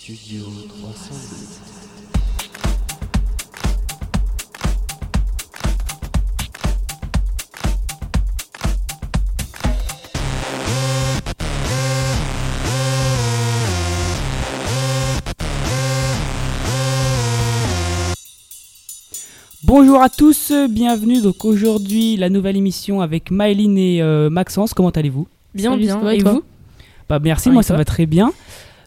Studio 308. Bonjour à tous, bienvenue donc aujourd'hui la nouvelle émission avec Maëline et euh, Maxence. Comment allez-vous? Bien, Salut, bien. et et vous? Bah merci, Ah, moi et ça va très bien.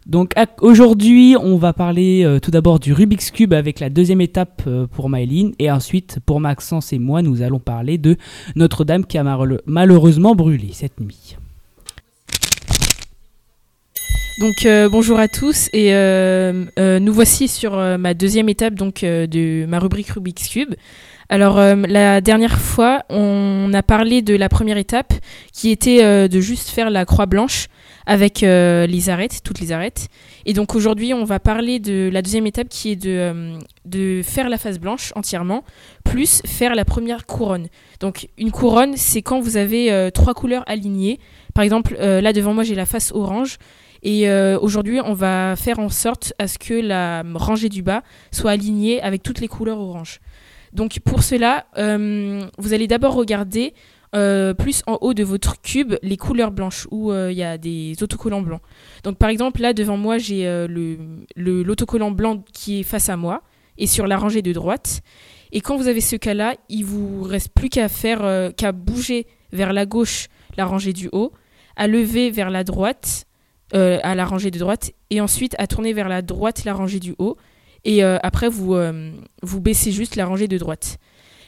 Donc aujourd'hui, on va parler euh, tout d'abord du Rubik's Cube avec la deuxième étape euh, pour Maëline et ensuite pour Maxence et moi, nous allons parler de Notre-Dame qui a mal- malheureusement brûlé cette nuit. Donc euh, bonjour à tous et nous voici sur ma deuxième étape donc de ma rubrique Rubik's Cube. Alors euh, la dernière fois, on a parlé de la première étape qui était euh, de juste faire la croix blanche avec euh, les arêtes, toutes les arêtes. Et donc aujourd'hui, on va parler de la deuxième étape qui est de, faire la face blanche entièrement, plus faire la première couronne. Donc une couronne, c'est quand vous avez trois couleurs alignées. Par exemple, là devant moi, j'ai la face orange. Et aujourd'hui, on va faire en sorte à ce que la rangée du bas soit alignée avec toutes les couleurs orange. Donc pour cela, euh, vous allez d'abord regarder euh, plus en haut de votre cube les couleurs blanches où euh, il y a des autocollants blancs. Donc par exemple, là devant moi, j'ai l'autocollant blanc qui est face à moi et sur la rangée de droite. Et quand vous avez ce cas-là, il vous reste plus qu'à faire qu'à bouger vers la gauche la rangée du haut, à lever vers la droite à la rangée de droite et ensuite à tourner vers la droite la rangée du haut et euh, après vous, euh, vous baissez juste la rangée de droite.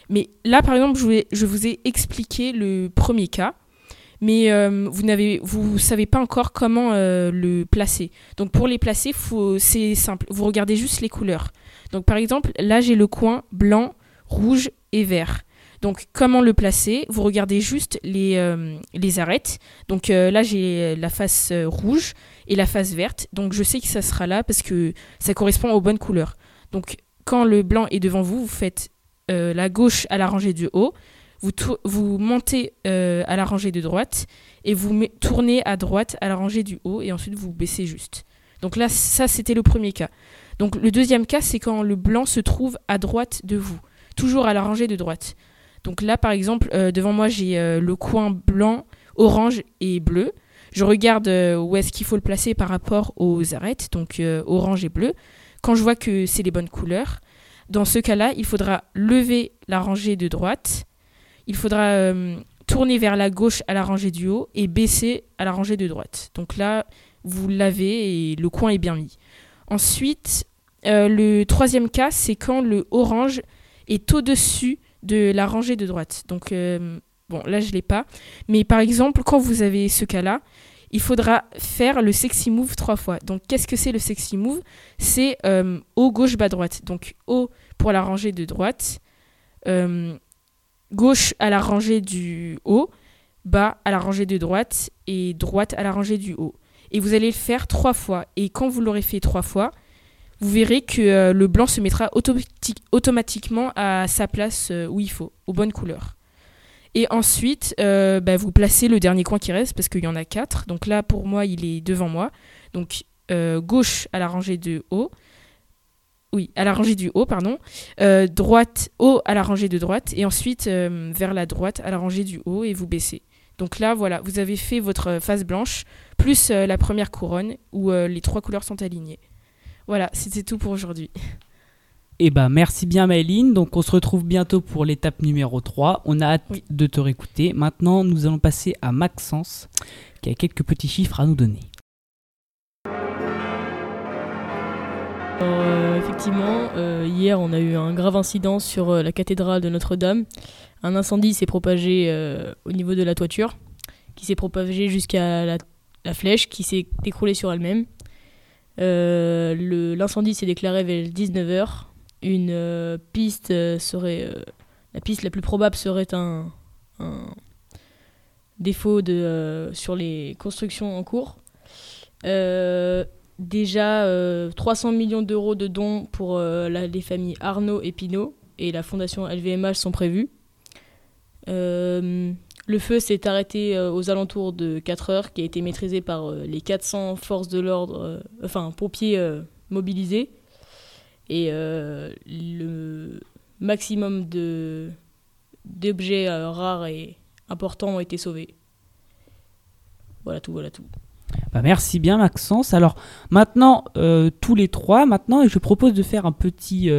Mais là par exemple je, vous ai- expliqué le premier cas mais euh, vous n'avez vous savez pas encore comment le placer. Donc pour les placer, c'est simple, vous regardez juste les couleurs. Donc par exemple, là j'ai le coin blanc, rouge et vert. Donc comment le placer? Vous regardez juste les, euh, arêtes. Donc euh, là j'ai la face euh, rouge et la face verte. Donc je sais que ça sera là parce que ça correspond aux bonnes couleurs. Donc quand le blanc est devant vous, vous faites la gauche à la rangée du haut, vous, montez à la rangée de droite et vous tournez à droite à la rangée du haut et ensuite vous baissez juste. Donc là, ça c'était le premier cas. Donc le deuxième cas, c'est quand le blanc se trouve à droite de vous, toujours à la rangée de droite. Donc là, par exemple, euh, devant moi, j'ai euh, le coin blanc, orange et bleu. Je regarde euh, où est-ce qu'il faut le placer par rapport aux arêtes, donc orange et bleu. Quand je vois que c'est les bonnes couleurs, dans ce cas-là, il faudra lever la rangée de droite. Il faudra tourner vers la gauche à la rangée du haut et baisser à la rangée de droite. Donc là, vous l'avez et le coin est bien mis. Ensuite, le troisième cas, c'est quand le orange est au-dessus de la rangée de droite. Donc, euh, bon, là, je ne l'ai pas. Mais par exemple, quand vous avez ce cas-là, il faudra faire le sexy move trois fois. Donc, qu'est-ce que c'est le sexy move? C'est euh, haut, gauche, bas, droite. Donc, haut pour la rangée de droite, euh, gauche à la rangée du haut, bas à la rangée de droite et droite à la rangée du haut. Et vous allez le faire trois fois. Et quand vous l'aurez fait trois fois, vous verrez que euh, le blanc se mettra automati- automatiquement à sa place euh, où il faut, aux bonnes couleurs. Et ensuite, euh, bah, vous placez le dernier coin qui reste, parce qu'il y en a quatre. Donc là, pour moi, il est devant moi. Donc gauche à la rangée de haut. Oui, à la rangée du haut, pardon. Droite, haut à la rangée de droite. Et ensuite, vers la droite à la rangée du haut, et vous baissez. Donc là, voilà, vous avez fait votre face blanche, plus la première couronne, où les trois couleurs sont alignées. Voilà, c'était tout pour aujourd'hui. Et bah merci bien Maëline, donc on se retrouve bientôt pour l'étape numéro 3. On a hâte Oui. de te réécouter. Maintenant, nous allons passer à Maxence qui a quelques petits chiffres à nous donner. Alors, euh, effectivement, euh, hier on a eu un grave incident sur euh, la cathédrale de Notre-Dame. Un incendie s'est propagé euh, au niveau de la toiture, qui s'est propagé jusqu'à la, la flèche, qui s'est écroulée sur elle-même. Euh, L'incendie s'est déclaré vers 19h. Une euh, piste euh, serait. la piste la plus probable serait un, défaut de, sur les constructions en cours. Déjà euh, 300 millions d'euros de dons pour les familles Arnaud et Pinault et la fondation LVMH sont prévus. Le feu s'est arrêté euh, aux alentours de 4 heures, qui a été maîtrisé par euh, les 400 forces de l'ordre, euh, enfin pompiers mobilisés et le maximum de d'objets rares et importants ont été sauvés. Voilà tout, voilà tout. Bah, merci bien Maxence. Alors maintenant, tous les trois, maintenant, je propose de faire un petit,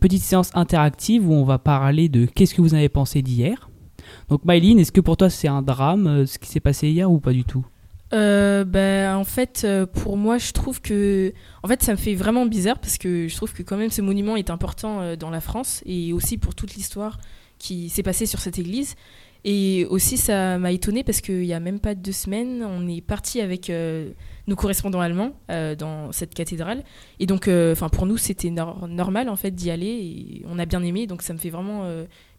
petite séance interactive où on va parler de qu'est-ce que vous avez pensé d'hier. Donc Myline, est-ce que pour toi c'est un drame euh, ce qui s'est passé hier ou pas du tout? Ben, en fait, pour moi, je trouve que, en fait, ça me fait vraiment bizarre parce que je trouve que quand même ce monument est important dans la France et aussi pour toute l'histoire qui s'est passée sur cette église. Et aussi, ça m'a étonné parce qu'il n'y a même pas deux semaines, on est parti avec euh, nos correspondants allemands euh, dans cette cathédrale. Et donc, euh, enfin pour nous, c'était normal en fait d'y aller et on a bien aimé. Donc, ça me fait vraiment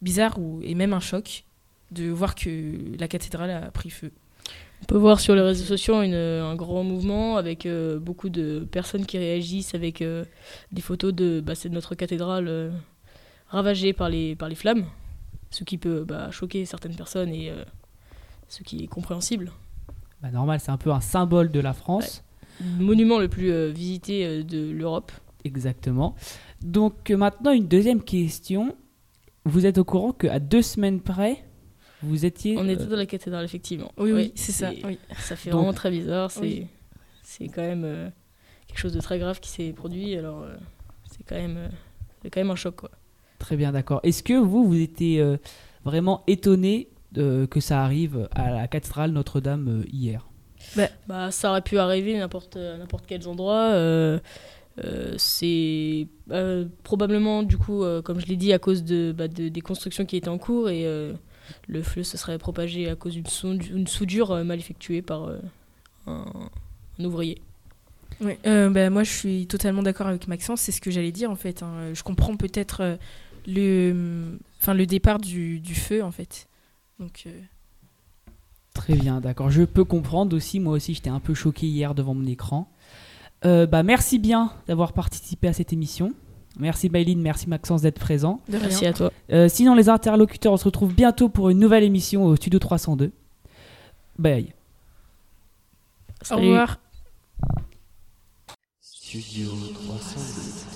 bizarre ou, et même un choc de voir que la cathédrale a pris feu. On peut voir sur les réseaux sociaux un grand mouvement avec beaucoup de personnes qui réagissent avec des photos de, bah, notre cathédrale ravagée par les, par les flammes ce qui peut bah, choquer certaines personnes et euh, ce qui est compréhensible. Bah, normal, c'est un peu un symbole de la France. monument le plus euh, visité euh, de l'Europe. Exactement. Donc maintenant, une deuxième question. Vous êtes au courant qu'à deux semaines près, vous étiez... On était dans la cathédrale, effectivement. Oui, oui, c'est ça. Oui. Ça fait vraiment très bizarre. C'est c'est quand même quelque chose de très grave qui s'est produit. Alors, c'est quand, même, quand même un choc, quoi. Très bien, d'accord. Est-ce que vous, vous étiez euh, vraiment étonné que ça arrive à la cathédrale Notre-Dame euh, hier? Bah, bah, Ça aurait pu arriver n'importe, à n'importe quels endroits. Euh, c'est probablement, du coup, comme je l'ai dit, à cause de, bah, des constructions qui étaient en cours et le feu se serait propagé à cause d'une soudure mal effectuée par un, ouvrier. Oui, bah, moi je suis totalement d'accord avec Maxence, c'est ce que j'allais dire en fait. Hein. Je comprends peut-être le, enfin, le départ du, du feu, en fait. Donc, euh, Très bien, d'accord. Je peux comprendre aussi. Moi aussi, j'étais un peu choqué hier devant mon écran. Euh, bah, merci bien d'avoir participé à cette émission. Merci Bayline, merci Maxence d'être présent. merci à toi. Euh, sinon, les interlocuteurs, on se retrouve bientôt pour une nouvelle émission au Studio 302. Bye. Au revoir. Studio 302.